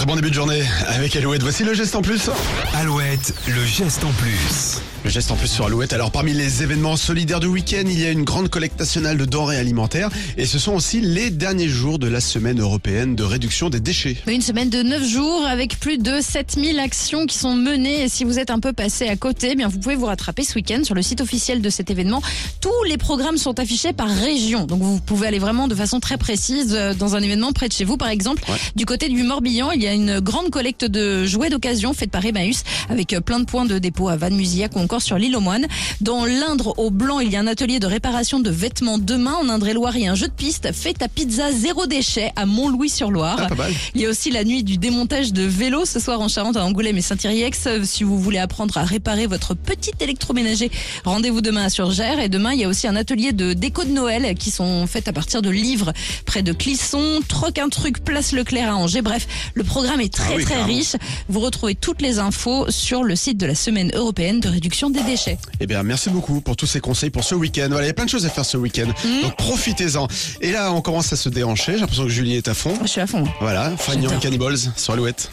Très bon début de journée avec Alouette. Voici le geste en plus. Alouette, le geste en plus. Le geste en plus sur Alouette. Alors parmi les événements solidaires du week-end, il y a une grande collecte nationale de denrées alimentaires et ce sont aussi les derniers jours de la semaine européenne de réduction des déchets. Une semaine de 9 jours avec plus de 7000 actions qui sont menées. Et si vous êtes un peu passé à côté, eh bien vous pouvez vous rattraper ce week-end sur le site officiel de cet événement. Tous les programmes sont affichés par région. Donc vous pouvez aller vraiment de façon très précise euh, dans un événement près de chez vous. Par exemple, Ouais. du côté du Morbihan, il y a une grande collecte de jouets d'occasion faite par Emmaüs avec plein de points de dépôt à Vannes-Musillac ou encore sur l'île aux Moines. Dans l'Indre au Blanc, il y a un atelier de réparation de vêtements de main. En Indre-et-Loire, il y a un jeu de piste fait à pizza zéro déchet à Mont-Louis-sur-Loire. Ah. Il y a aussi la nuit du démontage de vélos ce soir en Charente, à Angoulême et Saint-Iriex. Si vous voulez apprendre à réparer votre petit électroménager, rendez-vous demain à Surgères. Et demain, il y a aussi un atelier de déco de Noël qui sont faits à partir de livres près de Clisson. Troc un truc, place Leclerc à Angers. Bref, le programme est très Ah oui, très carrément. riche. Vous retrouvez toutes les infos sur le site de la Semaine européenne de réduction des déchets. Eh bien, merci beaucoup pour tous ces conseils pour ce week-end. Voilà, il y a plein de choses à faire ce week-end. Donc profitez-en. Et là, on commence à se déhancher. J'ai l'impression que Julie est à fond. Je suis à fond. Voilà, Fagnon et. Cannibals sur Alouette.